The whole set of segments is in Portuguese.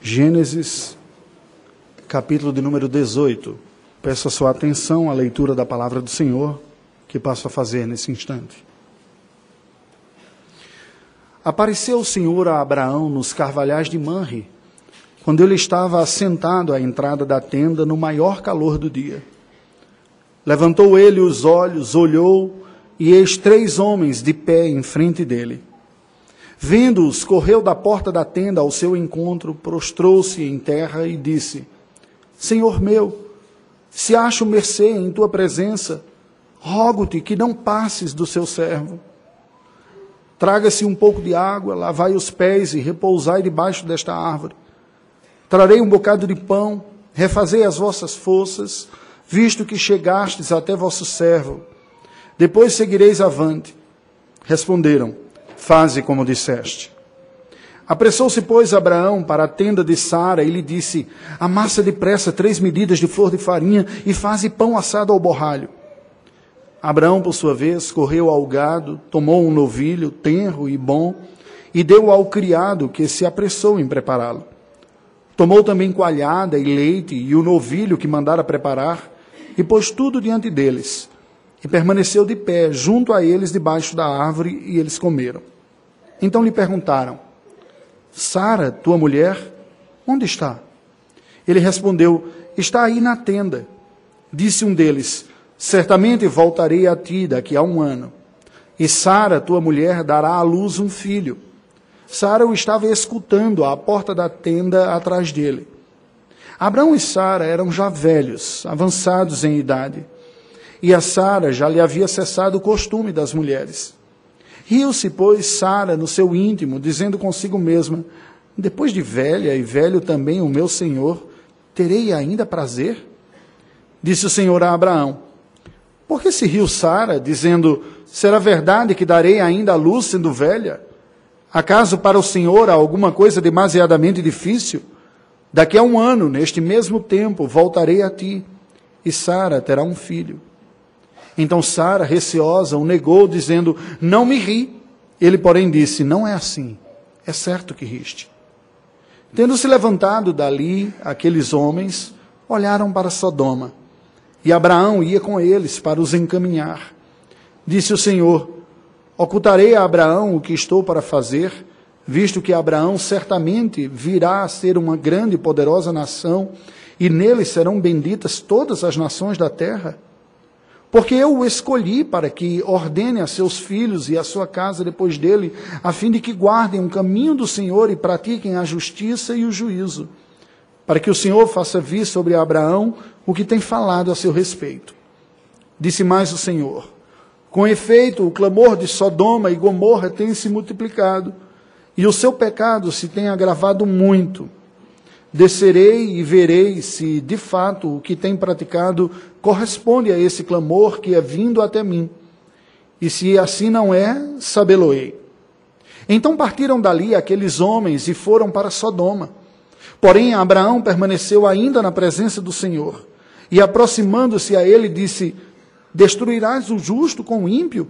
Gênesis, capítulo de número 18. Peço a sua atenção à leitura da palavra do Senhor que passo a fazer nesse instante. Apareceu o Senhor a Abraão nos carvalhais de Manre, quando ele estava assentado à entrada da tenda no maior calor do dia. Levantou ele os olhos, olhou, e eis três homens de pé em frente dele. Vendo-os, correu da porta da tenda ao seu encontro, prostrou-se em terra e disse: Senhor meu, se acho mercê em tua presença, rogo-te que não passes do seu servo. Traga-se um pouco de água, lavai os pés e repousai debaixo desta árvore. Trarei um bocado de pão, refazei as vossas forças, visto que chegastes até vosso servo. Depois seguireis avante. Responderam: Faze como disseste. Apressou-se, pois, Abraão para a tenda de Sara e lhe disse: Amassa depressa três medidas de flor de farinha e faze pão assado ao borralho. Abraão, por sua vez, correu ao gado, tomou um novilho, tenro e bom, e deu ao criado, que se apressou em prepará-lo. Tomou também coalhada e leite e o novilho que mandara preparar, e pôs tudo diante deles. E permaneceu de pé, junto a eles, debaixo da árvore, e eles comeram. Então lhe perguntaram: Sara, tua mulher, onde está? Ele respondeu: Está aí na tenda. Disse um deles: Certamente voltarei a ti daqui a um ano. E Sara, tua mulher, dará à luz um filho. Sara o estava escutando à porta da tenda atrás dele. Abraão e Sara eram já velhos, avançados em idade. E a Sara já lhe havia cessado o costume das mulheres. Riu-se, pois, Sara no seu íntimo, dizendo consigo mesma: Depois de velha e velho também o meu senhor, terei ainda prazer? Disse o Senhor a Abraão: Por que se riu Sara, dizendo: Será verdade que darei ainda a luz sendo velha? Acaso para o Senhor há alguma coisa demasiadamente difícil? Daqui a um ano, neste mesmo tempo, voltarei a ti, e Sara terá um filho. Então Sara, receosa, o negou, dizendo: Não me ri. Ele, porém, disse: Não é assim. É certo que riste. Tendo se levantado dali, aqueles homens olharam para Sodoma. E Abraão ia com eles para os encaminhar. Disse o Senhor: Ocultarei a Abraão o que estou para fazer, visto que Abraão certamente virá a ser uma grande e poderosa nação, e nele serão benditas todas as nações da terra. Porque eu o escolhi para que ordene a seus filhos e a sua casa depois dele, a fim de que guardem o caminho do Senhor e pratiquem a justiça e o juízo, para que o Senhor faça vir sobre Abraão o que tem falado a seu respeito. Disse mais o Senhor: com efeito, o clamor de Sodoma e Gomorra tem se multiplicado, e o seu pecado se tem agravado muito. Descerei e verei se, de fato, o que tem praticado corresponde a esse clamor que é vindo até mim. E se assim não é, sabê-lo-ei. Então partiram dali aqueles homens e foram para Sodoma. Porém, Abraão permaneceu ainda na presença do Senhor. E aproximando-se a ele, disse: Destruirás o justo com o ímpio?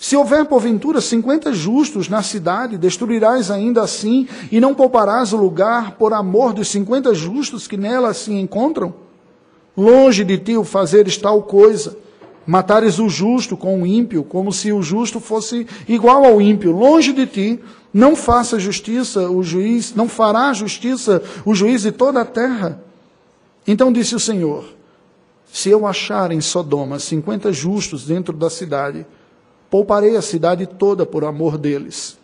Se houver porventura cinquenta justos na cidade, destruirás ainda assim e não pouparás o lugar por amor dos cinquenta justos que nela se encontram? Longe de ti o fazeres tal coisa, matares o justo com o ímpio, como se o justo fosse igual ao ímpio. Longe de ti, não faça justiça o juiz, não fará justiça o juiz de toda a terra. Então disse o Senhor: se eu achar em Sodoma cinquenta justos dentro da cidade, pouparei a cidade toda por amor deles.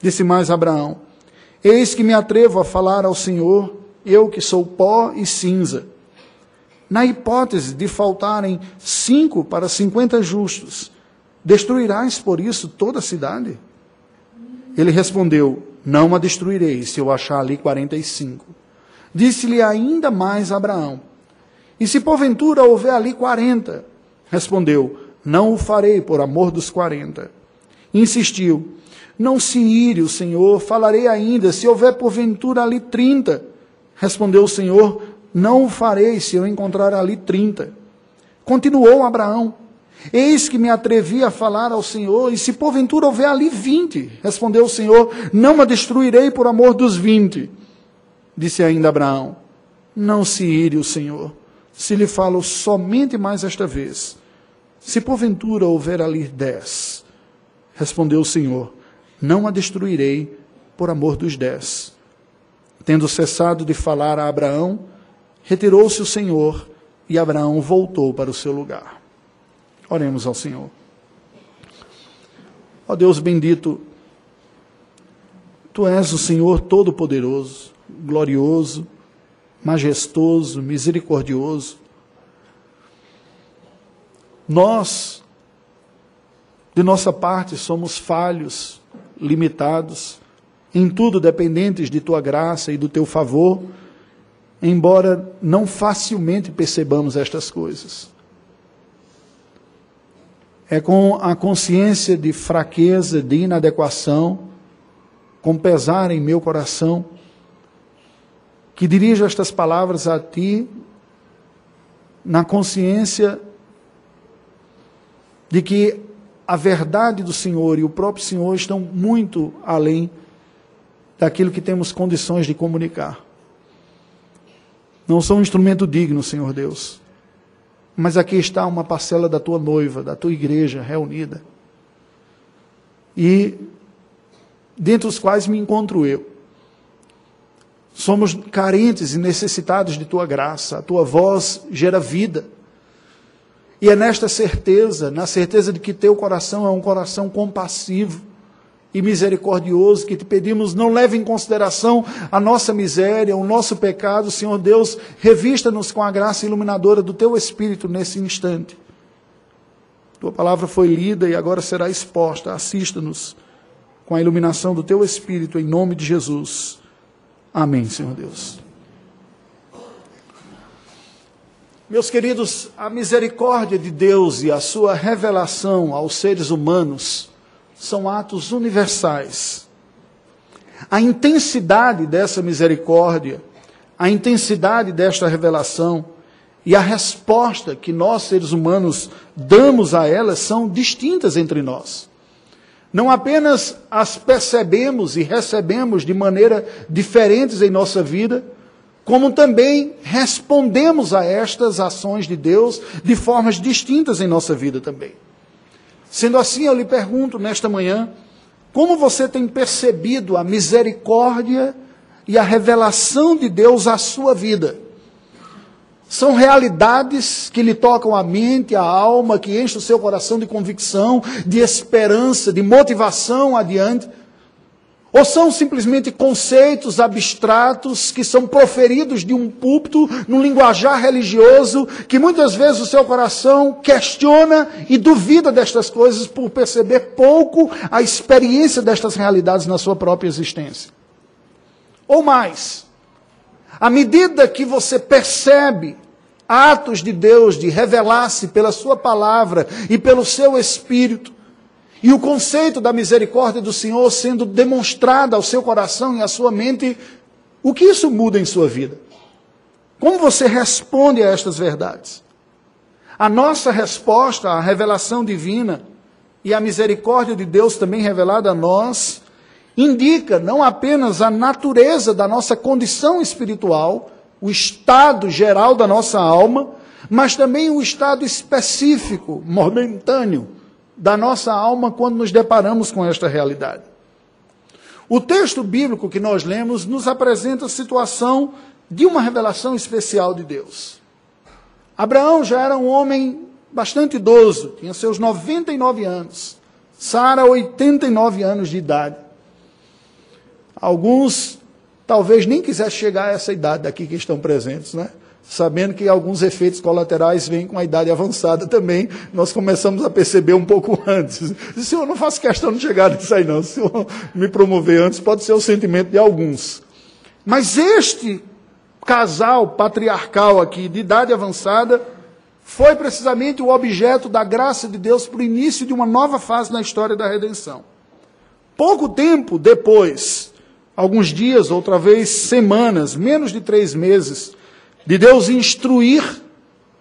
Disse mais Abraão: Eis que me atrevo a falar ao Senhor, eu que sou pó e cinza. Na hipótese de faltarem cinco para cinquenta justos, destruirás por isso toda a cidade? Ele respondeu: Não a destruirei, se eu achar ali quarenta e cinco. Disse-lhe ainda mais Abraão: e se porventura houver ali quarenta? Respondeu: Não o farei por amor dos quarenta. Insistiu: Não se ire o Senhor, falarei ainda, se houver porventura ali trinta. Respondeu o Senhor: Não o farei se eu encontrar ali trinta. Continuou Abraão: Eis que me atrevi a falar ao Senhor, e se porventura houver ali vinte, respondeu o Senhor: Não a destruirei por amor dos vinte. Disse ainda Abraão: Não se ire o Senhor, se lhe falo somente mais esta vez. Se porventura houver ali dez. Respondeu o Senhor: Não a destruirei por amor dos dez. Tendo cessado de falar a Abraão, retirou-se o Senhor e Abraão voltou para o seu lugar. Oremos ao Senhor. Ó Deus bendito, Tu és o Senhor Todo-Poderoso, glorioso, majestoso, misericordioso. Nós, de nossa parte, somos falhos, limitados, em tudo dependentes de tua graça e do teu favor, embora não facilmente percebamos estas coisas. É com a consciência de fraqueza, de inadequação, com pesar em meu coração, que dirijo estas palavras a ti, na consciência de que a verdade do Senhor e o próprio Senhor estão muito além daquilo que temos condições de comunicar. Não sou um instrumento digno, Senhor Deus. Mas aqui está uma parcela da tua noiva, da tua igreja reunida. E dentre os quais me encontro eu. Somos carentes e necessitados de tua graça. A tua voz gera vida. E é nesta certeza, na certeza de que teu coração é um coração compassivo, e misericordioso, que te pedimos, não leve em consideração a nossa miséria, o nosso pecado, Senhor Deus, revista-nos com a graça iluminadora do teu Espírito nesse instante. Tua palavra foi lida e agora será exposta, assista-nos com a iluminação do teu Espírito, em nome de Jesus. Amém, Senhor Deus. Meus queridos, a misericórdia de Deus e a sua revelação aos seres humanos são atos universais. A intensidade dessa misericórdia, a intensidade desta revelação e a resposta que nós, seres humanos, damos a elas são distintas entre nós. Não apenas as percebemos e recebemos de maneira diferentes em nossa vida, como também respondemos a estas ações de Deus de formas distintas em nossa vida também. Sendo assim, eu lhe pergunto nesta manhã, como você tem percebido a misericórdia e a revelação de Deus à sua vida? São realidades que lhe tocam a mente, a alma, que enchem o seu coração de convicção, de esperança, de motivação adiante. Ou são simplesmente conceitos abstratos que são proferidos de um púlpito, num linguajar religioso, que muitas vezes o seu coração questiona e duvida destas coisas por perceber pouco a experiência destas realidades na sua própria existência? Ou mais, à medida que você percebe atos de Deus de revelar-se pela Sua palavra e pelo seu Espírito, e o conceito da misericórdia do Senhor sendo demonstrado ao seu coração e à sua mente, o que isso muda em sua vida? Como você responde a estas verdades? A nossa resposta à revelação divina e à misericórdia de Deus também revelada a nós, indica não apenas a natureza da nossa condição espiritual, o estado geral da nossa alma, mas também o estado específico, momentâneo, da nossa alma quando nos deparamos com esta realidade. O texto bíblico que nós lemos nos apresenta a situação de uma revelação especial de Deus. Abraão já era um homem bastante idoso, tinha seus 99 anos. Sara, 89 anos de idade. Alguns talvez nem quisessem chegar a essa idade daqui que estão presentes, né? Sabendo que alguns efeitos colaterais vêm com a idade avançada também, nós começamos a perceber um pouco antes. Senhor, eu não faço questão de chegar nisso aí não, se eu me promover antes, pode ser o sentimento de alguns. Mas este casal patriarcal aqui, de idade avançada, foi precisamente o objeto da graça de Deus para o início de uma nova fase na história da redenção. Pouco tempo depois, alguns dias, outra vez semanas, menos de três meses, de Deus instruir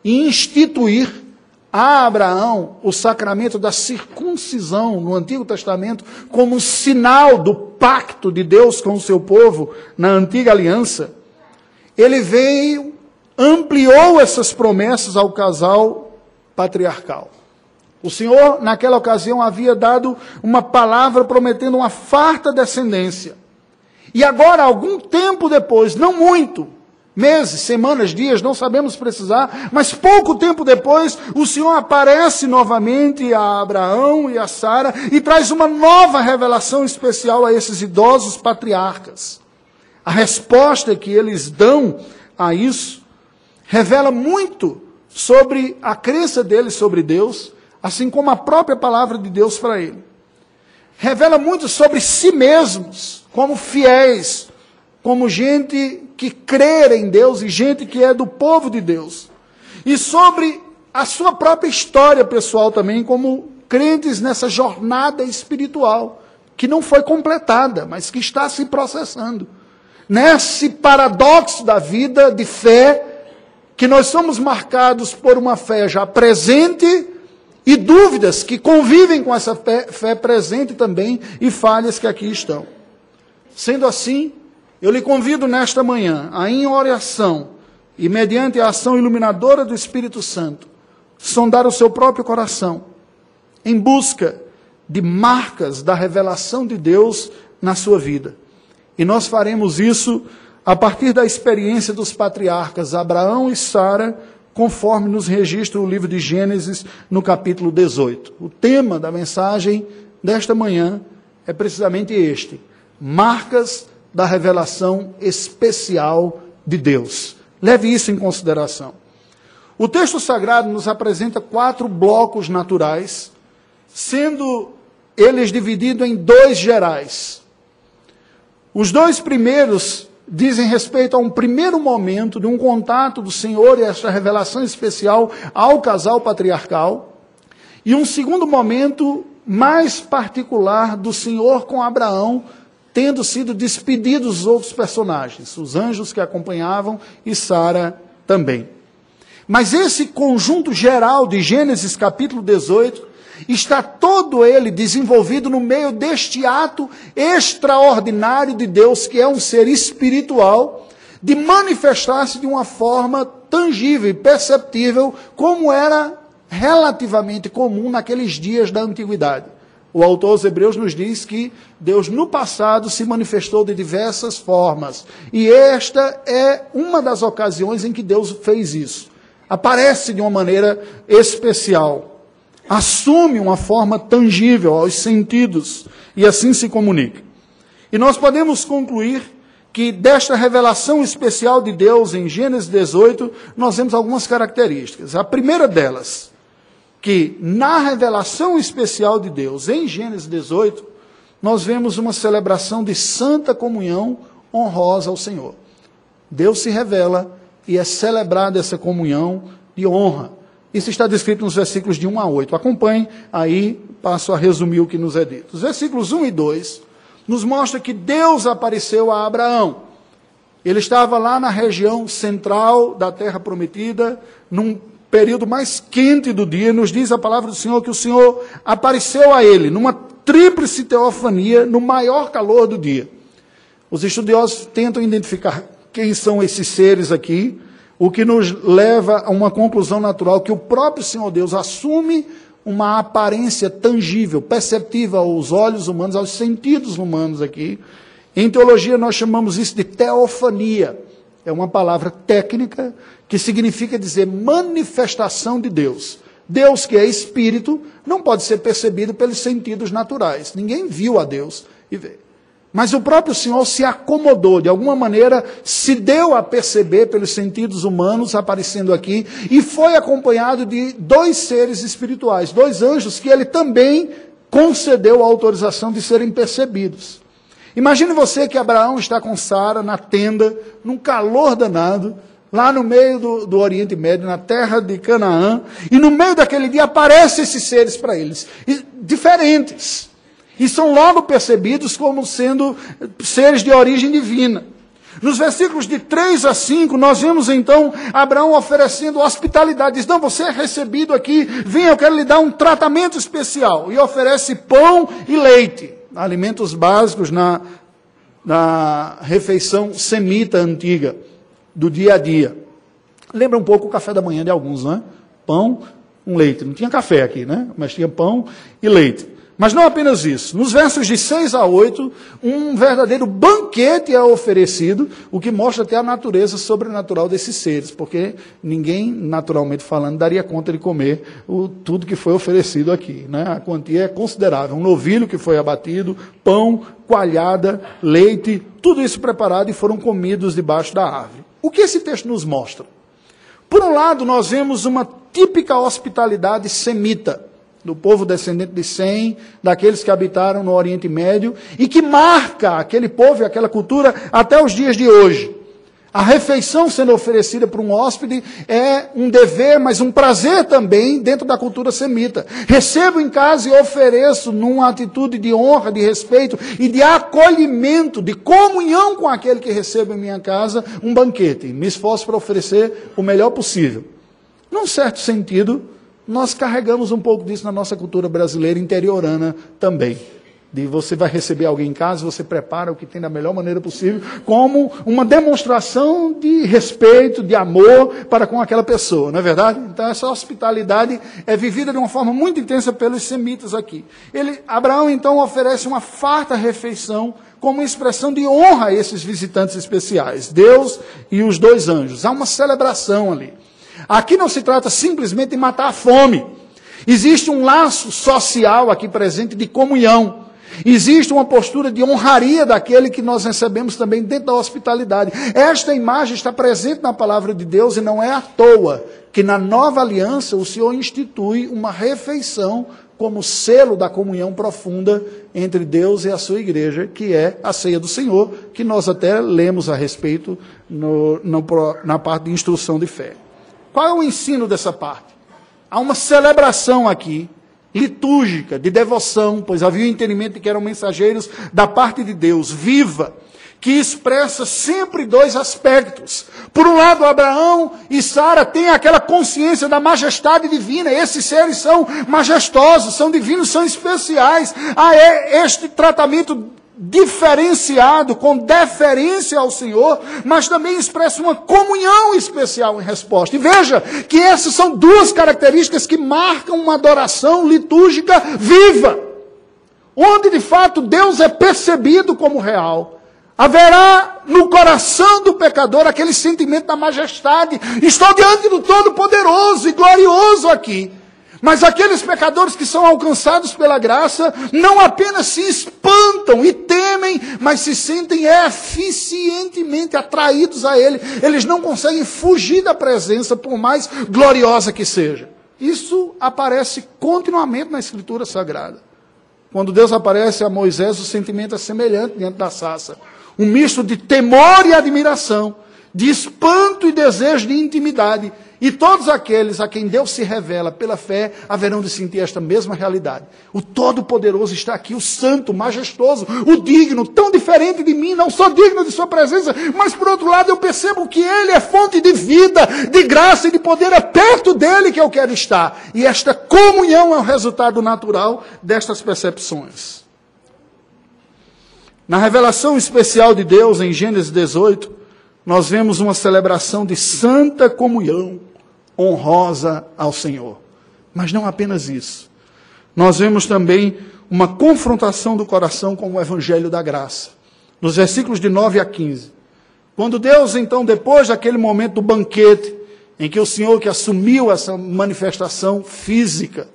e instituir a Abraão o sacramento da circuncisão no Antigo Testamento como sinal do pacto de Deus com o seu povo na antiga aliança. ele veio, ampliou essas promessas ao casal patriarcal. O Senhor, naquela ocasião, havia dado uma palavra prometendo uma farta descendência. E agora, algum tempo depois, não muito, meses, semanas, dias, não sabemos precisar, mas pouco tempo depois, o Senhor aparece novamente a Abraão e a Sara e traz uma nova revelação especial a esses idosos patriarcas. A resposta que eles dão a isso revela muito sobre a crença deles sobre Deus assim como a própria palavra de Deus para ele. Revela muito sobre si mesmos, como fiéis, como gente que crê em Deus e gente que é do povo de Deus. E sobre a sua própria história pessoal também, como crentes nessa jornada espiritual, que não foi completada, mas que está se processando. Nesse paradoxo da vida de fé, que nós somos marcados por uma fé já presente e dúvidas que convivem com essa fé, fé, presente também e falhas que aqui estão. Sendo assim, eu lhe convido nesta manhã a, em oração e mediante a ação iluminadora do Espírito Santo, sondar o seu próprio coração em busca de marcas da revelação de Deus na sua vida. E nós faremos isso a partir da experiência dos patriarcas Abraão e Sara conforme nos registra o livro de Gênesis no capítulo 18. O tema da mensagem desta manhã é precisamente este: marcas da revelação especial de Deus. Leve isso em consideração. O texto sagrado nos apresenta quatro blocos naturais, sendo eles divididos em dois gerais. Os dois primeiros dizem respeito a um primeiro momento de um contato do Senhor e esta revelação especial ao casal patriarcal, e um segundo momento mais particular do Senhor com Abraão, tendo sido despedidos os outros personagens, os anjos que acompanhavam e Sara também. Mas esse conjunto geral de Gênesis capítulo 18 está todo ele desenvolvido no meio deste ato extraordinário de Deus, que é um ser espiritual, de manifestar-se de uma forma tangível e perceptível, como era relativamente comum naqueles dias da antiguidade. O autor aos Hebreus nos diz que Deus no passado se manifestou de diversas formas, e esta é uma das ocasiões em que Deus fez isso. Aparece de uma maneira especial assume uma forma tangível aos sentidos e assim se comunica. E nós podemos concluir que desta revelação especial de Deus em Gênesis 18, nós vemos algumas características. A primeira delas, que na revelação especial de Deus em Gênesis 18, nós vemos uma celebração de santa comunhão honrosa ao Senhor. Deus se revela e é celebrada essa comunhão de honra. Isso está descrito nos versículos de 1 a 8. Acompanhe, aí passo a resumir o que nos é dito. Os versículos 1 e 2 nos mostra que Deus apareceu a Abraão. Ele estava lá na região central da terra prometida, num período mais quente do dia, nos diz a palavra do Senhor que o Senhor apareceu a ele numa tríplice teofania no maior calor do dia. Os estudiosos tentam identificar quem são esses seres aqui, o que nos leva a uma conclusão natural que o próprio Senhor Deus assume uma aparência tangível, perceptível aos olhos humanos, aos sentidos humanos aqui. Em teologia nós chamamos isso de teofania. É uma palavra técnica que significa dizer manifestação de Deus. Deus que é espírito não pode ser percebido pelos sentidos naturais. Ninguém viu a Deus e vê. Mas o próprio Senhor se acomodou, de alguma maneira, se deu a perceber pelos sentidos humanos aparecendo aqui, e foi acompanhado de dois seres espirituais, dois anjos que ele também concedeu a autorização de serem percebidos. Imagine você que Abraão está com Sara na tenda, num calor danado, lá no meio do, do, Oriente Médio, na terra de Canaã, e no meio daquele dia aparecem esses seres para eles, e, diferentes e são logo percebidos como sendo seres de origem divina. Nos versículos de 3 a 5, nós vemos então Abraão oferecendo hospitalidade. Diz: Não, você é recebido aqui, venha, eu quero lhe dar um tratamento especial. E oferece pão e leite, alimentos básicos na, na refeição semita antiga. do dia a dia. Lembra um pouco o café da manhã de alguns, não é? Pão, um leite. Não tinha café aqui, né? Mas tinha pão e leite. Mas não apenas isso. Nos versos de 6 a 8, um verdadeiro banquete é oferecido, o que mostra até a natureza sobrenatural desses seres, porque ninguém, naturalmente falando, daria conta de comer o, tudo que foi oferecido aqui. Né? A quantia é considerável. Um novilho que foi abatido, pão, coalhada, leite, tudo isso preparado e foram comidos debaixo da árvore. O que esse texto nos mostra? Por um lado, nós vemos uma típica hospitalidade semita do povo descendente de Sem, daqueles que habitaram no Oriente Médio, e que marca aquele povo e aquela cultura até os dias de hoje. A refeição sendo oferecida por um hóspede é um dever, mas um prazer também dentro da cultura semita. Recebo em casa e ofereço numa atitude de honra, de respeito e de acolhimento, de comunhão com aquele que recebe em minha casa, um banquete. Me esforço para oferecer o melhor possível. Num certo sentido, nós carregamos um pouco disso na nossa cultura brasileira interiorana também. De você vai receber alguém em casa, você prepara o que tem da melhor maneira possível, como uma demonstração de respeito, de amor para com aquela pessoa, não é verdade? Então essa hospitalidade é vivida de uma forma muito intensa pelos semitas aqui. Ele, Abraão então oferece uma farta refeição como expressão de honra a esses visitantes especiais, Deus e os dois anjos. Há uma celebração ali. Aqui não se trata simplesmente de matar a fome. Existe um laço social aqui presente de comunhão. Existe uma postura de honraria daquele que nós recebemos também dentro da hospitalidade. Esta imagem está presente na palavra de Deus e não é à toa que na nova aliança o Senhor institui uma refeição como selo da comunhão profunda entre Deus e a sua igreja, que é a ceia do Senhor, que nós até lemos a respeito no, no, na parte de instrução de fé. Qual é o ensino dessa parte? Há uma celebração aqui, litúrgica, de devoção, pois havia o entendimento de que eram mensageiros da parte de Deus, viva, que expressa sempre dois aspectos. Por um lado, Abraão e Sara têm aquela consciência da majestade divina. Esses seres são majestosos, são divinos, são especiais. Há este tratamento diferenciado, com deferência ao Senhor, mas também expressa uma comunhão especial em resposta. E veja que essas são duas características que marcam uma adoração litúrgica viva, onde de fato Deus é percebido como real. Haverá no coração do pecador aquele sentimento da majestade. Estou diante do Todo-Poderoso e glorioso aqui. Mas aqueles pecadores que são alcançados pela graça não apenas se espantam e temem, mas se sentem eficientemente atraídos a Ele. Eles não conseguem fugir da presença, por mais gloriosa que seja. Isso aparece continuamente na Escritura Sagrada. Quando Deus aparece a Moisés, o sentimento é semelhante diante da sassa. Um misto de temor e admiração, de espanto e desejo de intimidade e todos aqueles a quem Deus se revela pela fé haverão de sentir esta mesma realidade. O Todo-Poderoso está aqui, o Santo, o Majestoso, o Digno, tão diferente de mim, não sou digno de Sua presença, mas por outro lado eu percebo que Ele é fonte de vida, de graça e de poder, é perto dele que eu quero estar. E esta comunhão é o resultado natural destas percepções. Na revelação especial de Deus em Gênesis 18, nós vemos uma celebração de santa comunhão honrosa ao Senhor. Mas não apenas isso. Nós vemos também uma confrontação do coração com o evangelho da graça. Nos versículos de 9 a 15. Quando Deus, então, depois daquele momento do banquete, em que o Senhor que assumiu essa manifestação física,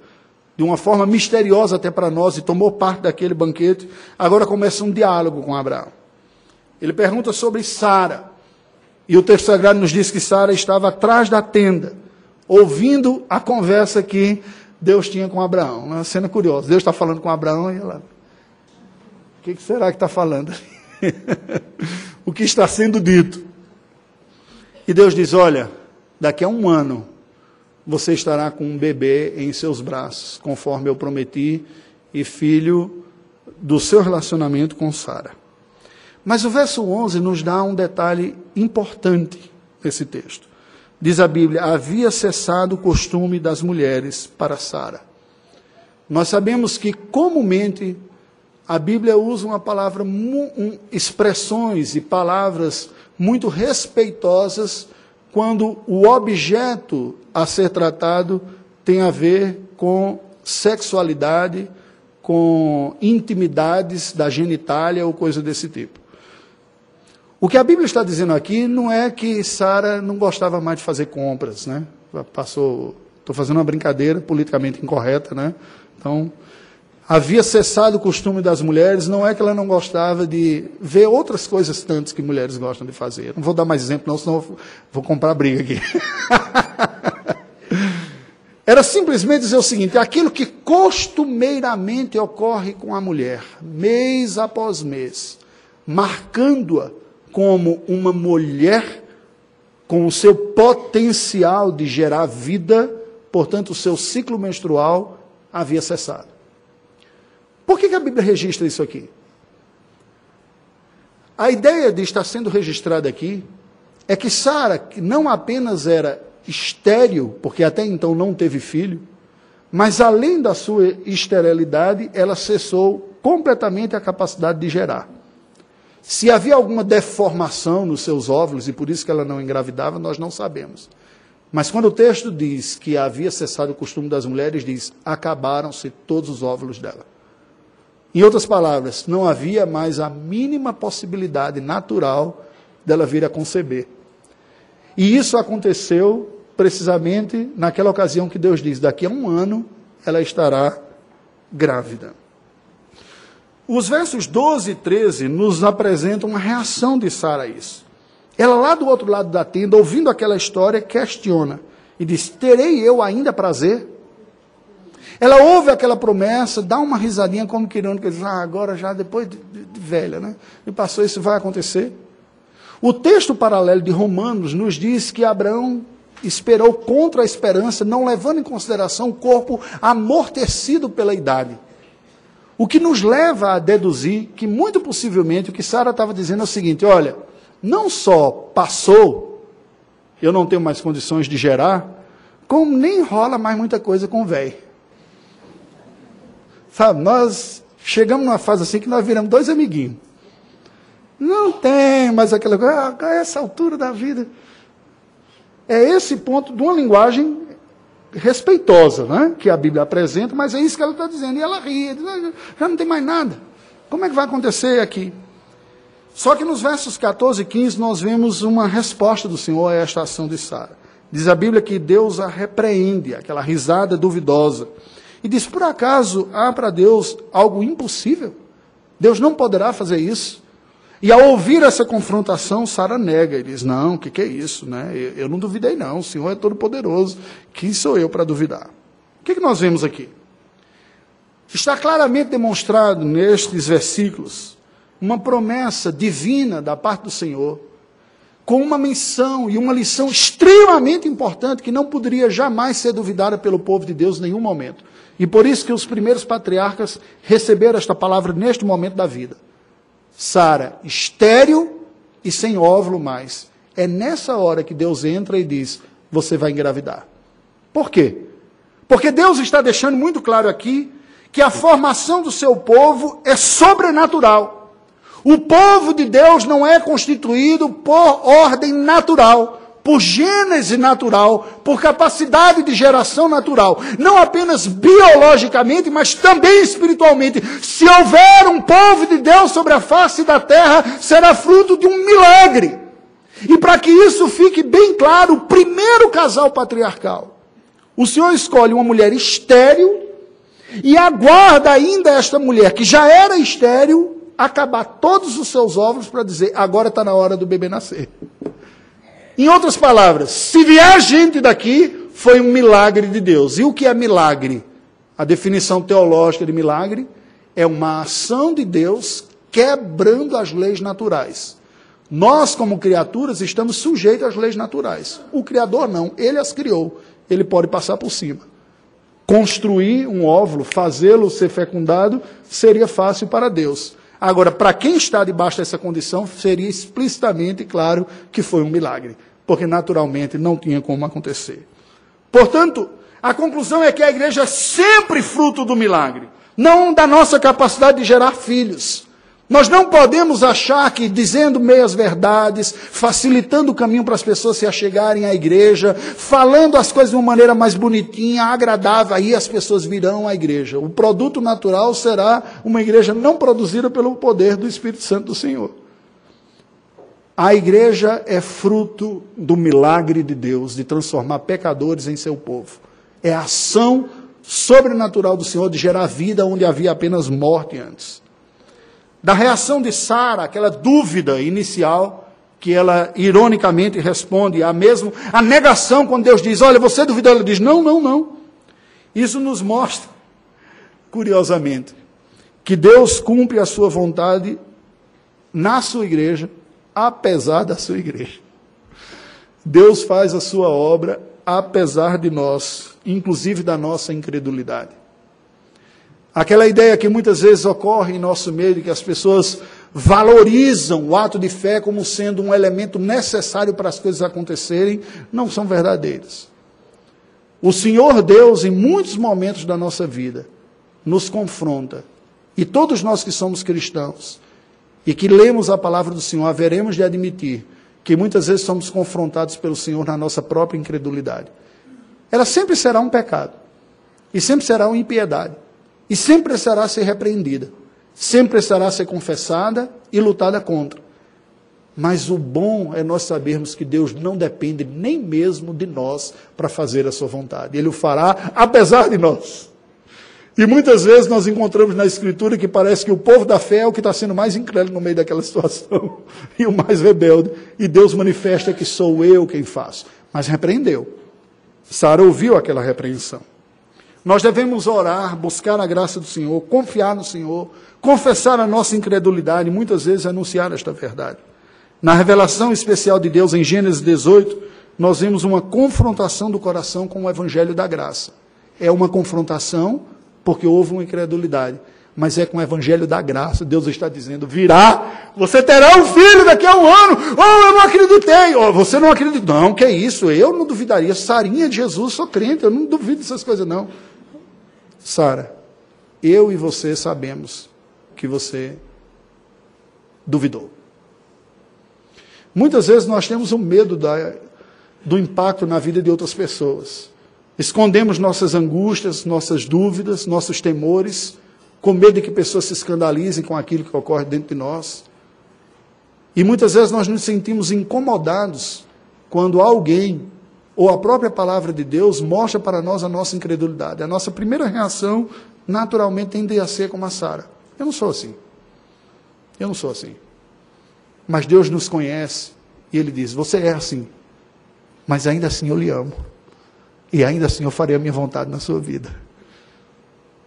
de uma forma misteriosa até para nós, e tomou parte daquele banquete, agora começa um diálogo com Abraão. Ele pergunta sobre Sara. E o texto sagrado nos diz que Sara estava atrás da tenda, ouvindo a conversa que Deus tinha com Abraão. Uma cena curiosa. Deus está falando com Abraão e ela. O que será que está falando? o que está sendo dito? E Deus diz: Olha, daqui a um ano você estará com um bebê em seus braços, conforme eu prometi, e filho do seu relacionamento com Sara. Mas o verso 11 nos dá um detalhe importante nesse texto. Diz a Bíblia: havia cessado o costume das mulheres para Sara. Nós sabemos que comumente a Bíblia usa uma palavra, expressões e palavras muito respeitosas quando o objeto a ser tratado tem a ver com sexualidade, com intimidades da genitália ou coisa desse tipo. O que a Bíblia está dizendo aqui não é que Sara não gostava mais de fazer compras, né? Passou, estou fazendo uma brincadeira politicamente incorreta, né? Então, havia cessado o costume das mulheres, não é que ela não gostava de ver outras coisas tantas que mulheres gostam de fazer. Não vou dar mais exemplo, não, senão vou comprar briga aqui. Era simplesmente dizer o seguinte: aquilo que costumeiramente ocorre com a mulher, mês após mês, marcando-a como uma mulher com o seu potencial de gerar vida, portanto, o seu ciclo menstrual havia cessado. Por que, que a Bíblia registra isso aqui? A ideia de estar sendo registrada aqui é que Sara, que não apenas era estéril, porque até então não teve filho, mas além da sua esterilidade, ela cessou completamente a capacidade de gerar. Se havia alguma deformação nos seus óvulos e por isso que ela não engravidava, nós não sabemos. Mas quando o texto diz que havia cessado o costume das mulheres, diz: acabaram-se todos os óvulos dela. Em outras palavras, não havia mais a mínima possibilidade natural dela vir a conceber. E isso aconteceu precisamente naquela ocasião que Deus diz: daqui a um ano ela estará grávida. Os versos 12 e 13 nos apresentam uma reação de Sara a isso. Ela, lá do outro lado da tenda, ouvindo aquela história, questiona e diz: Terei eu ainda prazer? Ela ouve aquela promessa, dá uma risadinha como querendo que diz: Ah, agora já depois de, de, de velha, né? E passou, isso vai acontecer. O texto paralelo de Romanos nos diz que Abraão esperou contra a esperança, não levando em consideração o corpo amortecido pela idade. O que nos leva a deduzir que, muito possivelmente, o que Sara estava dizendo é o seguinte: olha, não só passou, eu não tenho mais condições de gerar, como nem rola mais muita coisa com o velho. Sabe, nós chegamos numa fase assim que nós viramos dois amiguinhos. Não tem mais aquela coisa, ah, essa altura da vida. É esse ponto de uma linguagem respeitosa, né? que a Bíblia apresenta, mas é isso que ela está dizendo. E ela ri, ah, já não tem mais nada. Como é que vai acontecer aqui? Só que nos versos 14 e 15 nós vemos uma resposta do Senhor a esta ação de Sara. Diz a Bíblia que Deus a repreende, aquela risada duvidosa. E diz: por acaso há para Deus algo impossível? Deus não poderá fazer isso? E ao ouvir essa confrontação, Sara nega e diz: Não, o que, que, é isso? Né? Eu, eu, não duvidei, não. O Senhor é todo-poderoso. Quem sou eu para duvidar? O que, que nós vemos aqui? Está claramente demonstrado nestes versículos uma promessa divina da parte do Senhor, com uma menção e uma lição extremamente importante que não poderia jamais ser duvidada pelo povo de Deus em nenhum momento. E por isso que os primeiros patriarcas receberam esta palavra neste momento da vida. Sara, estéril e sem óvulo mais. É nessa hora que Deus entra e diz: Você vai engravidar. Por quê? Porque Deus está deixando muito claro aqui que a formação do seu povo é sobrenatural. O povo de Deus não é constituído por ordem natural por gênese natural, por capacidade de geração natural, não apenas biologicamente, mas também espiritualmente. Se houver um povo de Deus sobre a face da terra, será fruto de um milagre. E para que isso fique bem claro, o primeiro casal patriarcal, o Senhor escolhe uma mulher estéril e aguarda ainda esta mulher, que já era estéril, acabar todos os seus ovos para dizer: agora está na hora do bebê nascer. Em outras palavras, se vier gente daqui, foi um milagre de Deus. E o que é milagre? A definição teológica de milagre é uma ação de Deus quebrando as leis naturais. Nós, como criaturas, estamos sujeitos às leis naturais. O Criador não, ele as criou. Ele pode passar por cima. Construir um óvulo, fazê-lo ser fecundado, seria fácil para Deus. Agora, para quem está debaixo dessa condição, seria explicitamente claro que foi um milagre porque naturalmente não tinha como acontecer. Portanto, a conclusão é que a igreja é sempre fruto do milagre, não da nossa capacidade de gerar filhos, Nós não podemos achar que dizendo meias verdades, facilitando o caminho para as pessoas se achegarem à igreja, falando as coisas de uma maneira mais bonitinha, agradável, aí as pessoas virão à igreja. O produto natural será uma igreja não produzida pelo poder do Espírito Santo do Senhor. A igreja é fruto do milagre de Deus de transformar pecadores em seu povo. É a ação sobrenatural do Senhor de gerar vida onde havia apenas morte antes da reação de Sara, aquela dúvida inicial, que ela ironicamente responde a mesmo a negação quando Deus diz: "Olha, você duvidou?" Ela diz: "Não, não, não". Isso nos mostra curiosamente que Deus cumpre a sua vontade na sua igreja, apesar da sua igreja. Deus faz a sua obra apesar de nós, inclusive da nossa incredulidade. Aquela ideia que muitas vezes ocorre em nosso meio de que as pessoas valorizam o ato de fé como sendo um elemento necessário para as coisas acontecerem, não são verdadeiras. O Senhor Deus, em muitos momentos da nossa vida, nos confronta. E todos nós que somos cristãos e que lemos a palavra do Senhor, haveremos de admitir que muitas vezes somos confrontados pelo Senhor na nossa própria incredulidade. Ela sempre será um pecado e sempre será uma impiedade. E sempre precisará ser repreendida, sempre precisará ser confessada e lutada contra. Mas o bom é nós sabermos que Deus não depende nem mesmo de nós para fazer a sua vontade. Ele o fará apesar de nós. E muitas vezes nós encontramos na Escritura que parece que o povo da fé é o que está sendo mais incrédulo no meio daquela situação e o mais rebelde. E Deus manifesta que sou eu quem faço. Mas repreendeu. Sara ouviu aquela repreensão. Nós devemos orar, buscar a graça do Senhor, confiar no Senhor, confessar a nossa incredulidade e muitas vezes anunciar esta verdade. Na revelação especial de Deus em Gênesis 18, nós vemos uma confrontação do coração com o evangelho da graça. É uma confrontação porque houve uma incredulidade, mas é com o evangelho da graça. Deus está dizendo: virá, você terá um filho daqui a um ano. Oh, eu não acreditei. Oh, você não acredita? Não, que é isso? Eu não duvidaria. Sarinha de Jesus, sou crente, eu não duvido dessas coisas, não. Sara, eu e você sabemos que você duvidou. Muitas vezes nós temos um medo da, do impacto na vida de outras pessoas. Escondemos nossas angústias, nossas dúvidas, nossos temores, com medo de que pessoas se escandalizem com aquilo que ocorre dentro de nós. E muitas vezes nós nos sentimos incomodados quando alguém ou a própria palavra de Deus mostra para nós a nossa incredulidade. A nossa primeira reação, naturalmente, tende a ser como a Sara. Eu não sou assim. Eu não sou assim. Mas Deus nos conhece e Ele diz: Você é assim, mas ainda assim eu lhe amo. E ainda assim eu farei a minha vontade na sua vida.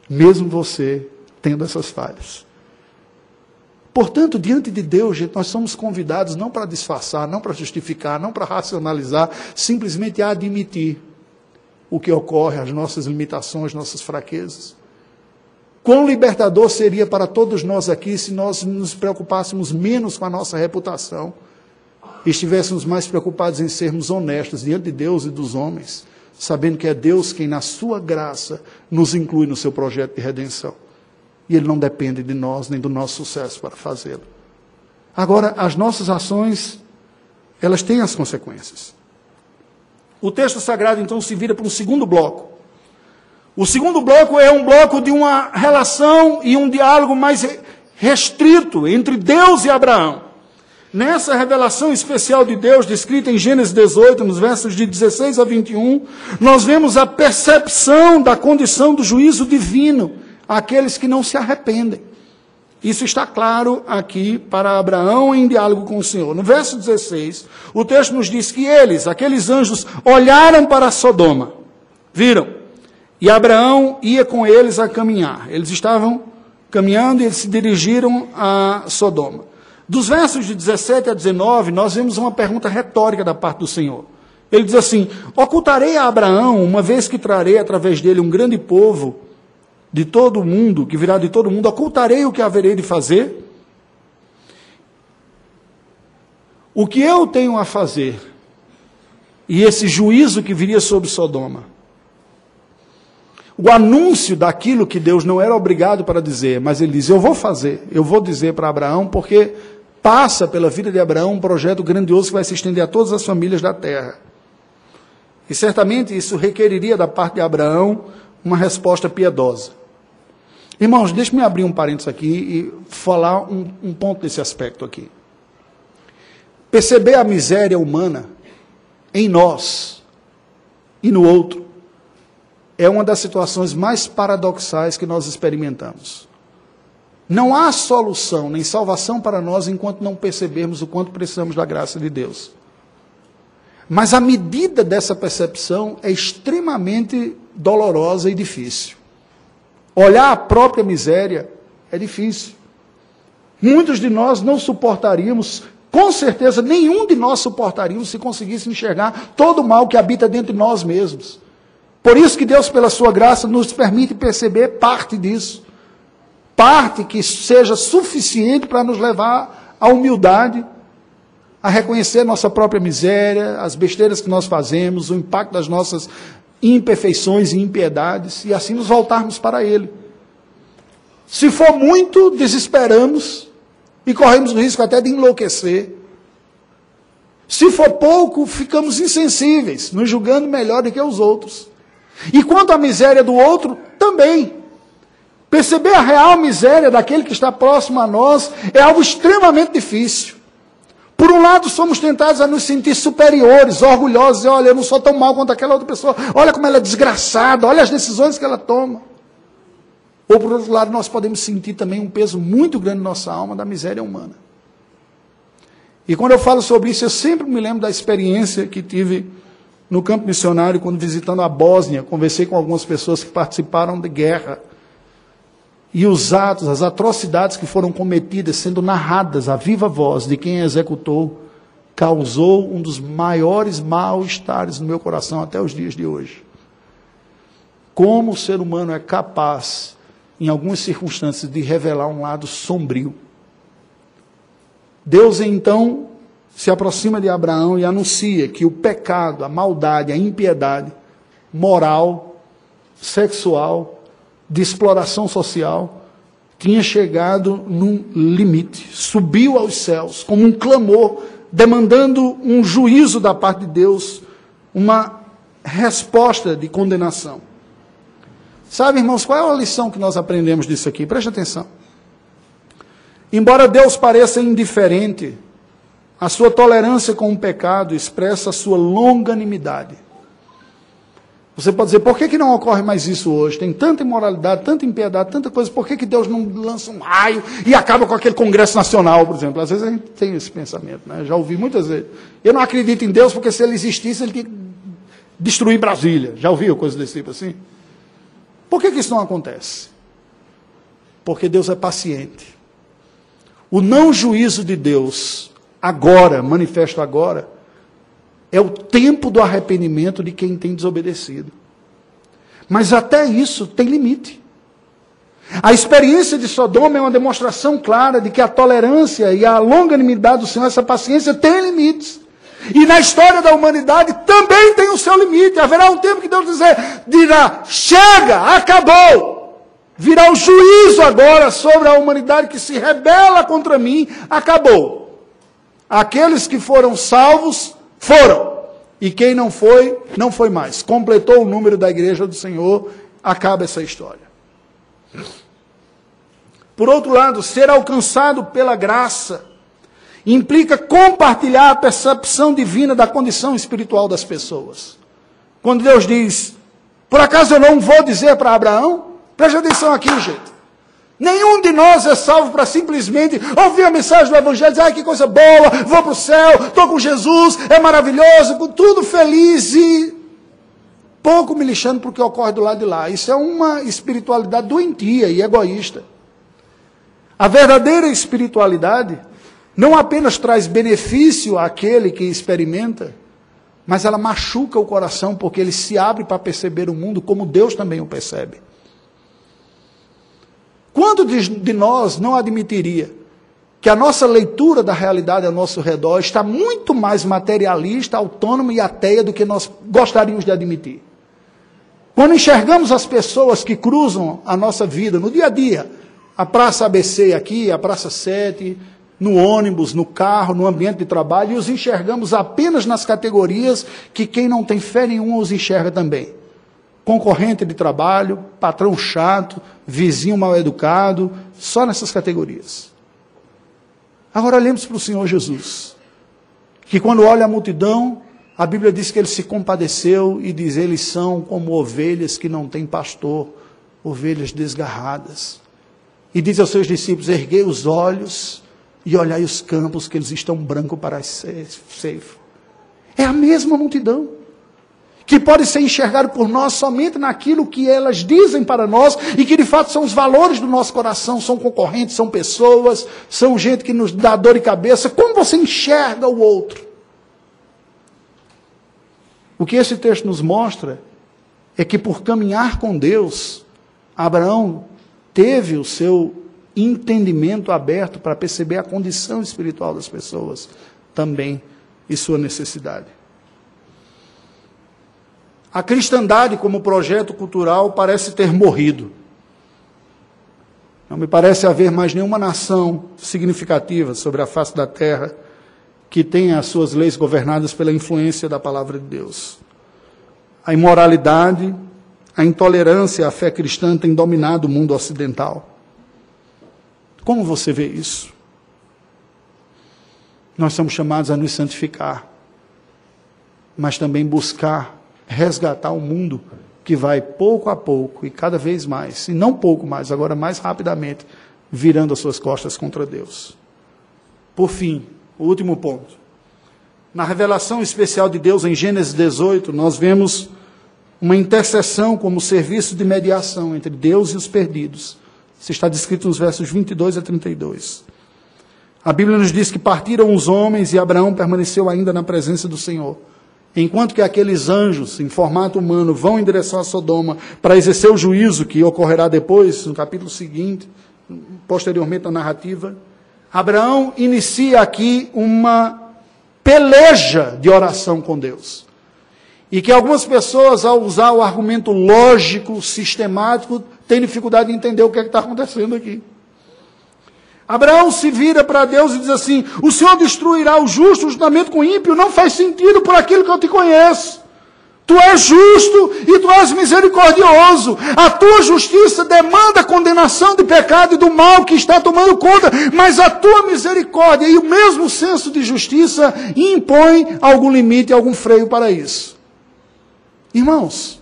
Mesmo você tendo essas falhas. Portanto, diante de Deus, gente, nós somos convidados não para disfarçar, não para justificar, não para racionalizar, simplesmente a admitir o que ocorre, as nossas limitações, nossas fraquezas. Quão libertador seria para todos nós aqui se nós nos preocupássemos menos com a nossa reputação e estivéssemos mais preocupados em sermos honestos diante de Deus e dos homens, sabendo que é Deus quem, na sua graça, nos inclui no seu projeto de redenção e ele não depende de nós nem do nosso sucesso para fazê-lo. Agora, as nossas ações, elas têm as consequências. O texto sagrado então se vira para um segundo bloco. O segundo bloco é um bloco de uma relação e um diálogo mais restrito entre Deus e Abraão. Nessa revelação especial de Deus, descrita em Gênesis 18, nos versos de 16 a 21, nós vemos a percepção da condição do juízo divino aqueles que não se arrependem. Isso está claro aqui para Abraão em diálogo com o Senhor. No verso 16, o texto nos diz que eles, aqueles anjos, olharam para Sodoma, viram, e Abraão ia com eles a caminhar. Eles estavam caminhando e eles se dirigiram a Sodoma. Dos versos de 17 a 19, nós vemos uma pergunta retórica da parte do Senhor. Ele diz assim: Ocultarei a Abraão, uma vez que trarei através dele um grande povo de todo o mundo, que virá de todo o mundo, ocultarei o que haverei de fazer? O que eu tenho a fazer, e esse juízo que viria sobre Sodoma, o anúncio daquilo que Deus não era obrigado para dizer, mas ele diz: Eu vou fazer, eu vou dizer para Abraão, porque passa pela vida de Abraão um projeto grandioso que vai se estender a todas as famílias da terra. E certamente isso requeriria da parte de Abraão uma resposta piedosa. Irmãos, deixe-me abrir um parênteses aqui e falar um, um ponto desse aspecto aqui. Perceber a miséria humana em nós e no outro é uma das situações mais paradoxais que nós experimentamos. Não há solução nem salvação para nós enquanto não percebermos o quanto precisamos da graça de Deus. Mas a medida dessa percepção é extremamente dolorosa e difícil. Olhar a própria miséria é difícil. Muitos de nós não suportaríamos, com certeza nenhum de nós suportaríamos se conseguisse enxergar todo o mal que habita dentro de nós mesmos. Por isso que Deus, pela sua graça, nos permite perceber parte disso. Parte que seja suficiente para nos levar à humildade, a reconhecer nossa própria miséria, as besteiras que nós fazemos, o impacto das nossas imperfeições e impiedades, e assim nos voltarmos para Ele. Se for muito, desesperamos e corremos o risco até de enlouquecer. Se for pouco, ficamos insensíveis, nos julgando melhor do que os outros. E quanto à miséria do outro, também. Perceber a real miséria daquele que está próximo a nós é algo extremamente difícil. Por um lado, somos tentados a nos sentir superiores, orgulhosos, e olha, eu não sou tão mal quanto aquela outra pessoa, olha como ela é desgraçada, olha as decisões que ela toma. Ou por outro lado, nós podemos sentir também um peso muito grande na nossa alma da miséria humana. E quando eu falo sobre isso, eu sempre me lembro da experiência que tive no campo missionário, quando visitando a Bósnia, conversei com algumas pessoas que participaram de guerra. E os atos, as atrocidades que foram cometidas, sendo narradas a viva voz de quem executou, causou um dos maiores mal-estares no meu coração até os dias de hoje. Como o ser humano é capaz, em algumas circunstâncias, de revelar um lado sombrio. Deus então se aproxima de Abraão e anuncia que o pecado, a maldade, a impiedade moral, sexual, de exploração social, tinha chegado num limite, subiu aos céus como um clamor, demandando um juízo da parte de Deus, uma resposta de condenação. Sabe, irmãos, qual é a lição que nós aprendemos disso aqui? Preste atenção. Embora Deus pareça indiferente a sua tolerância com o pecado expressa a sua longanimidade. Você pode dizer, por que, que não ocorre mais isso hoje? Tem tanta imoralidade, tanta impiedade, tanta coisa, por que, que Deus não lança um raio e acaba com aquele Congresso Nacional, por exemplo? Às vezes a gente tem esse pensamento, né? Já ouvi muitas vezes. Eu não acredito em Deus porque se ele existisse, ele tinha que destruir Brasília. Já ouviu coisa desse tipo assim? Por que, que isso não acontece? Porque Deus é paciente. O não juízo de Deus agora, manifesto agora, é o tempo do arrependimento de quem tem desobedecido. Mas até isso tem limite. A experiência de Sodoma é uma demonstração clara de que a tolerância e a longanimidade do Senhor, essa paciência, tem limites. E na história da humanidade também tem o seu limite. Haverá um tempo que Deus dizer, dirá: chega, acabou. Virá o juízo agora sobre a humanidade que se rebela contra mim, acabou. Aqueles que foram salvos, foram. E quem não foi, não foi mais. Completou o número da igreja do Senhor, acaba essa história. Por outro lado, ser alcançado pela graça implica compartilhar a percepção divina da condição espiritual das pessoas. Quando Deus diz, por acaso eu não vou dizer para Abraão? Preste atenção aqui, gente. Nenhum de nós é salvo para simplesmente ouvir a mensagem do Evangelho, dizer, ai que coisa boa, vou para o céu, estou com Jesus, é maravilhoso, tudo feliz e pouco me lixando porque ocorre do lado de lá. Isso é uma espiritualidade doentia e egoísta. A verdadeira espiritualidade não apenas traz benefício àquele que experimenta, mas ela machuca o coração porque ele se abre para perceber o mundo como Deus também o percebe. Quanto de nós não admitiria que a nossa leitura da realidade ao nosso redor está muito mais materialista, autônoma e ateia do que nós gostaríamos de admitir? Quando enxergamos as pessoas que cruzam a nossa vida no dia a dia, a Praça ABC aqui, a Praça 7, no ônibus, no carro, no ambiente de trabalho, e os enxergamos apenas nas categorias que quem não tem fé nenhuma os enxerga também. Concorrente de trabalho, patrão chato, vizinho mal educado, só nessas categorias. Agora olhemos para o Senhor Jesus, que quando olha a multidão, a Bíblia diz que ele se compadeceu e diz: eles são como ovelhas que não têm pastor, ovelhas desgarradas. E diz aos seus discípulos: erguei os olhos e olhai os campos que eles estão brancos para a ceifa. É a mesma multidão que pode ser enxergado por nós somente naquilo que elas dizem para nós e que de fato são os valores do nosso coração, são concorrentes, são pessoas, são gente que nos dá dor de cabeça. Como você enxerga o outro? O que esse texto nos mostra é que por caminhar com Deus, Abraão teve o seu entendimento aberto para perceber a condição espiritual das pessoas também e sua necessidade. A cristandade, como projeto cultural, parece ter morrido. Não me parece haver mais nenhuma nação significativa sobre a face da terra que tenha as suas leis governadas pela influência da palavra de Deus. A imoralidade, a intolerância à fé cristã têm dominado o mundo ocidental. Como você vê isso? Nós somos chamados a nos santificar, mas também buscar resgatar o um mundo que vai pouco a pouco e cada vez mais, e não pouco mais, agora mais rapidamente, virando as suas costas contra Deus. Por fim, o último ponto. Na revelação especial de Deus em Gênesis 18, nós vemos uma intercessão como serviço de mediação entre Deus e os perdidos. Isso está descrito nos versos 22 a 32. A Bíblia nos diz que partiram os homens e Abraão permaneceu ainda na presença do Senhor. Enquanto que aqueles anjos, em formato humano, vão em direção a Sodoma para exercer o juízo que ocorrerá depois, no capítulo seguinte, posteriormente na narrativa, Abraão inicia aqui uma peleja de oração com Deus. E que algumas pessoas, ao usar o argumento lógico, sistemático, têm dificuldade de entender o que é está acontecendo aqui. Abraão se vira para Deus e diz assim: O Senhor destruirá o justo juntamente com o ímpio, não faz sentido por aquilo que eu te conheço. Tu és justo e tu és misericordioso. A tua justiça demanda a condenação de pecado e do mal que está tomando conta, mas a tua misericórdia e o mesmo senso de justiça impõe algum limite, algum freio para isso. Irmãos,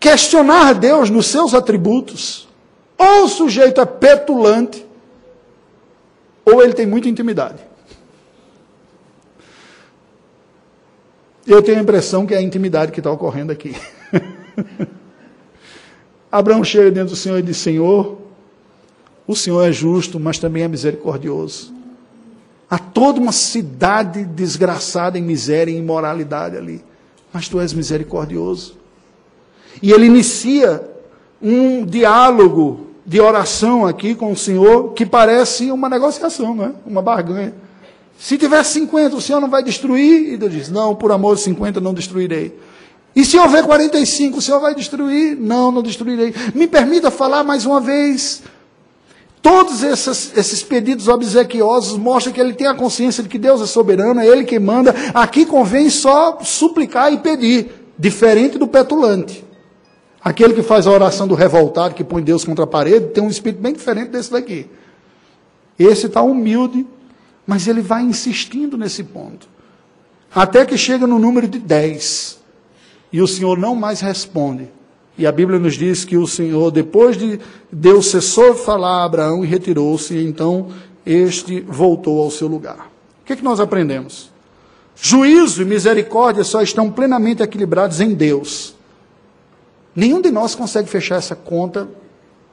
questionar Deus nos seus atributos, ou o sujeito é petulante, ou ele tem muita intimidade. Eu tenho a impressão que é a intimidade que está ocorrendo aqui. Abraão chega dentro do Senhor e diz: Senhor, o Senhor é justo, mas também é misericordioso. Há toda uma cidade desgraçada em miséria e imoralidade ali mas tu és misericordioso. E ele inicia um diálogo de oração aqui com o Senhor que parece uma negociação, não é? Uma barganha. Se tiver 50, o Senhor não vai destruir? E Deus diz: Não, por amor de 50 não destruirei. E se houver 45, o Senhor vai destruir? Não, não destruirei. Me permita falar mais uma vez. Todos esses, esses pedidos obsequiosos mostram que ele tem a consciência de que Deus é soberano, é Ele quem manda. Aqui convém só suplicar e pedir, diferente do petulante. Aquele que faz a oração do revoltado, que põe Deus contra a parede, tem um espírito bem diferente desse daqui. Esse está humilde, mas ele vai insistindo nesse ponto. Até que chega no número de 10. E o Senhor não mais responde. E a Bíblia nos diz que o Senhor, depois de Deus cessou de falar a Abraão e retirou-se, então este voltou ao seu lugar. O que, é que nós aprendemos? Juízo e misericórdia só estão plenamente equilibrados em Deus. Nenhum de nós consegue fechar essa conta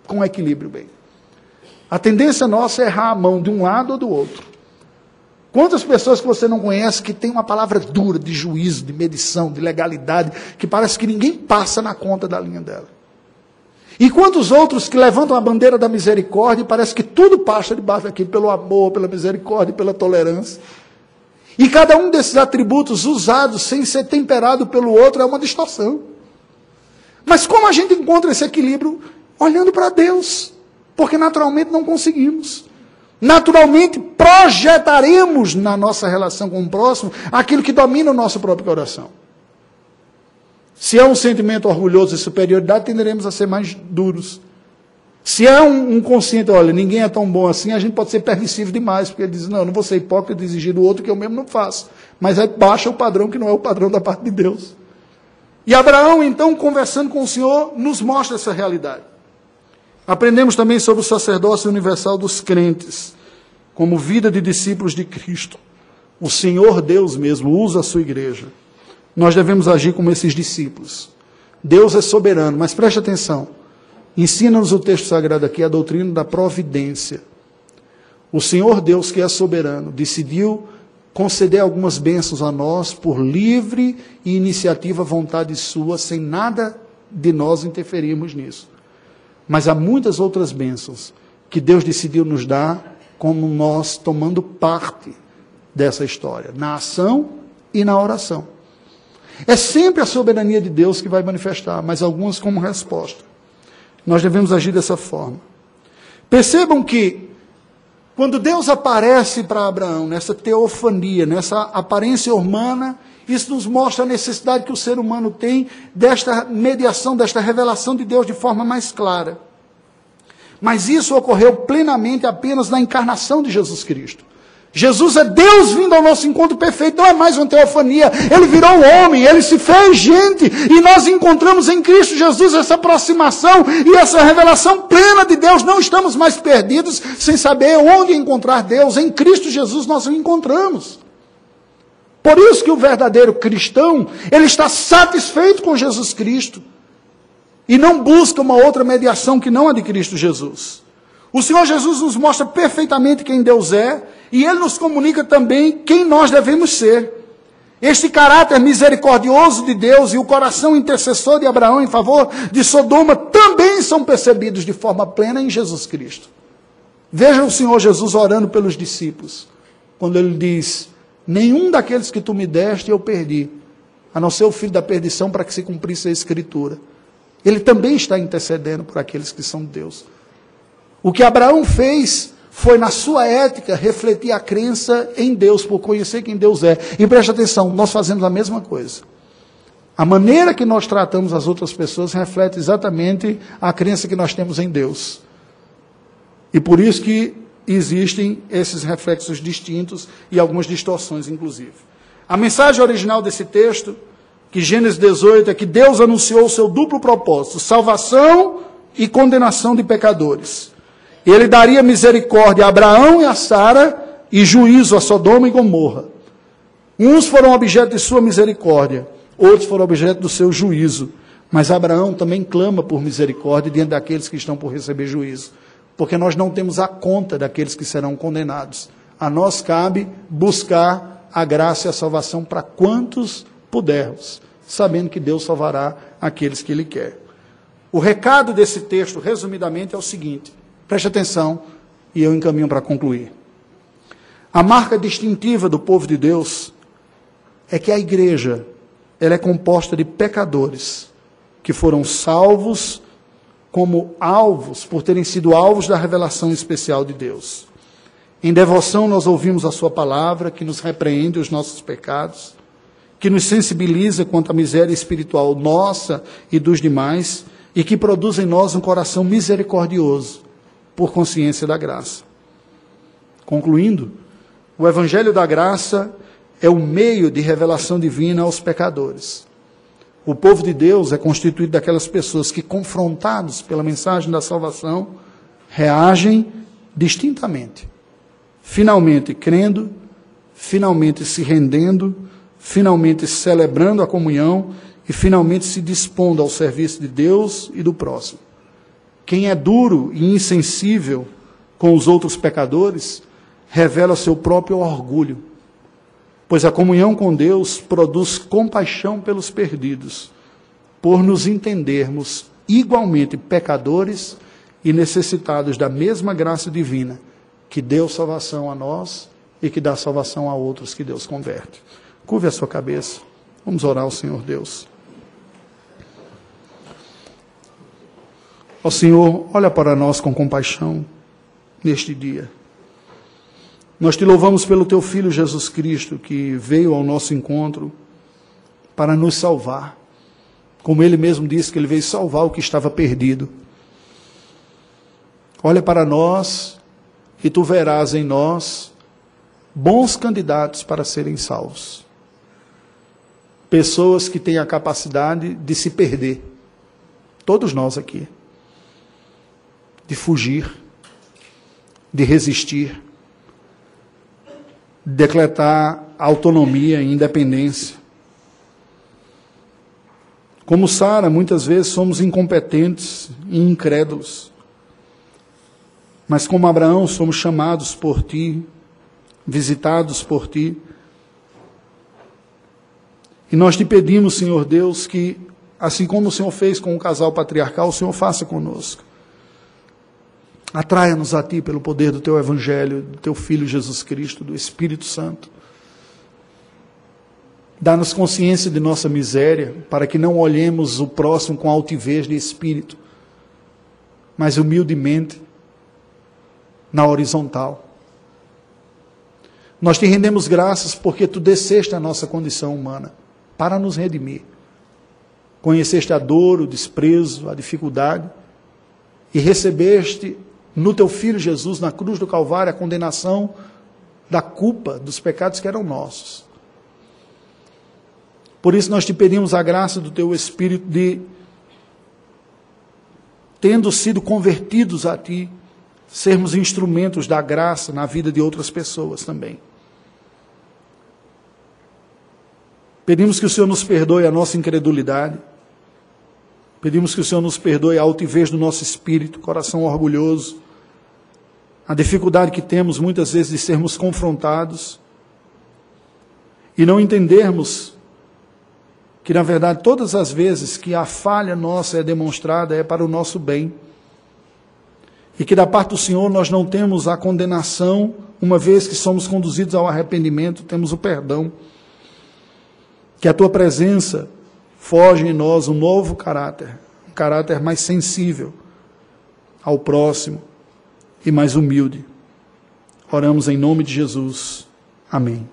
com equilíbrio bem. A tendência nossa é errar a mão de um lado ou do outro. Quantas pessoas que você não conhece que tem uma palavra dura de juízo, de medição, de legalidade, que parece que ninguém passa na conta da linha dela? E quantos outros que levantam a bandeira da misericórdia e parece que tudo passa debaixo daquilo pelo amor, pela misericórdia, pela tolerância? E cada um desses atributos usados sem ser temperado pelo outro é uma distorção. Mas como a gente encontra esse equilíbrio? Olhando para Deus. Porque naturalmente não conseguimos. Naturalmente projetaremos na nossa relação com o próximo aquilo que domina o nosso próprio coração. Se é um sentimento orgulhoso de superioridade, tenderemos a ser mais duros. Se é um, um, consciente, olha, ninguém é tão bom assim, a gente pode ser permissivo demais, porque ele diz, não, eu não vou ser hipócrita e exigir do outro que eu mesmo não faço. Mas aí baixa o padrão que não é o padrão da parte de Deus. E Abraão, então, conversando com o Senhor, nos mostra essa realidade. Aprendemos também sobre o sacerdócio universal dos crentes, como vida de discípulos de Cristo. O Senhor Deus mesmo usa a sua igreja. Nós devemos agir como esses discípulos. Deus é soberano, mas preste atenção. Ensina-nos o texto sagrado aqui a doutrina da providência. O Senhor Deus, que é soberano, decidiu conceder algumas bênçãos a nós por livre e iniciativa vontade sua, sem nada de nós interferirmos nisso. Mas há muitas outras bênçãos que Deus decidiu nos dar, como nós tomando parte dessa história, na ação e na oração. É sempre a soberania de Deus que vai manifestar, mas algumas como resposta. Nós devemos agir dessa forma. Percebam que, quando Deus aparece para Abraão, nessa teofania, nessa aparência humana, isso nos mostra a necessidade que o ser humano tem desta mediação, desta revelação de Deus de forma mais clara. Mas isso ocorreu plenamente apenas na encarnação de Jesus Cristo. Jesus é Deus vindo ao nosso encontro perfeito, não é mais uma teofania. Ele virou homem, ele se fez gente, e nós encontramos em Cristo Jesus essa aproximação e essa revelação plena de Deus. Não estamos mais perdidos sem saber onde encontrar Deus. Em Cristo Jesus nós o encontramos. Por isso que o verdadeiro cristão, ele está satisfeito com Jesus Cristo e não busca uma outra mediação que não a de Cristo Jesus. O Senhor Jesus nos mostra perfeitamente quem Deus é e Ele nos comunica também quem nós devemos ser. Este caráter misericordioso de Deus e o coração intercessor de Abraão em favor de Sodoma também são percebidos de forma plena em Jesus Cristo. Veja o Senhor Jesus orando pelos discípulos, quando ele diz: Nenhum daqueles que tu me deste eu perdi, a não ser o filho da perdição para que se cumprisse a Escritura. Ele também está intercedendo por aqueles que são Deus. O que Abraão fez foi, na sua ética, refletir a crença em Deus, por conhecer quem Deus é. E preste atenção, nós fazemos a mesma coisa. A maneira que nós tratamos as outras pessoas reflete exatamente a crença que nós temos em Deus. E por isso que existem esses reflexos distintos e algumas distorções, inclusive. A mensagem original desse texto, que Gênesis 18, é que Deus anunciou o seu duplo propósito: salvação e condenação de pecadores. Ele daria misericórdia a Abraão e a Sara e juízo a Sodoma e Gomorra. Uns foram objeto de sua misericórdia, outros foram objeto do seu juízo. Mas Abraão também clama por misericórdia diante daqueles que estão por receber juízo, porque nós não temos a conta daqueles que serão condenados. A nós cabe buscar a graça e a salvação para quantos pudermos, sabendo que Deus salvará aqueles que Ele quer. O recado desse texto, resumidamente, é o seguinte: Preste atenção e eu encaminho para concluir. A marca distintiva do povo de Deus é que a igreja ela é composta de pecadores que foram salvos como alvos por terem sido alvos da revelação especial de Deus. Em devoção nós ouvimos a sua palavra que nos repreende os nossos pecados, que nos sensibiliza quanto à miséria espiritual nossa e dos demais e que produz em nós um coração misericordioso por consciência da graça. Concluindo, o Evangelho da Graça é o meio de revelação divina aos pecadores. O povo de Deus é constituído daquelas pessoas que, confrontados pela mensagem da salvação, reagem distintamente. Finalmente crendo, finalmente se rendendo, finalmente celebrando a comunhão e finalmente se dispondo ao serviço de Deus e do próximo. Quem é duro e insensível com os outros pecadores, revela seu próprio orgulho, pois a comunhão com Deus produz compaixão pelos perdidos, por nos entendermos igualmente pecadores e necessitados da mesma graça divina que deu salvação a nós e que dá salvação a outros que Deus converte. Curve a sua cabeça. Vamos orar ao Senhor Deus. Ó Senhor, olha para nós com compaixão neste dia. Nós te louvamos pelo teu filho Jesus Cristo que veio ao nosso encontro para nos salvar. Como ele mesmo disse que ele veio salvar o que estava perdido. Olha para nós e tu verás em nós bons candidatos para serem salvos. Pessoas que têm a capacidade de se perder. Todos nós aqui de fugir, de resistir, de decretar autonomia e independência. Como Sara, muitas vezes somos incompetentes e incrédulos. Mas como Abraão, somos chamados por ti, visitados por ti. E nós te pedimos, Senhor Deus, que, assim como o Senhor fez com o casal patriarcal, o Senhor faça conosco. Atraia-nos a Ti pelo poder do Teu Evangelho, do Teu Filho Jesus Cristo, do Espírito Santo. Dá-nos consciência de nossa miséria, para que não olhemos o próximo com altivez de espírito, mas humildemente, na horizontal. Nós te rendemos graças porque tu desceste a nossa condição humana para nos redimir. Conheceste a dor, o desprezo, a dificuldade e recebeste no teu filho Jesus, na cruz do Calvário, a condenação da culpa dos pecados que eram nossos. Por isso nós te pedimos a graça do teu Espírito de, tendo sido convertidos a ti, sermos instrumentos da graça na vida de outras pessoas também. Pedimos que o Senhor nos perdoe a nossa incredulidade. Pedimos que o Senhor nos perdoe a altivez do nosso espírito, coração orgulhoso a dificuldade que temos muitas vezes de sermos confrontados e não entendermos que, na verdade, todas as vezes que a falha nossa é demonstrada é para o nosso bem. E que da parte do Senhor nós não temos a condenação, uma vez que somos conduzidos ao arrependimento, temos o perdão. Que a tua presença foge em nós um novo caráter, um caráter mais sensível ao próximo e mais humilde. Oramos em nome de Jesus. Amém.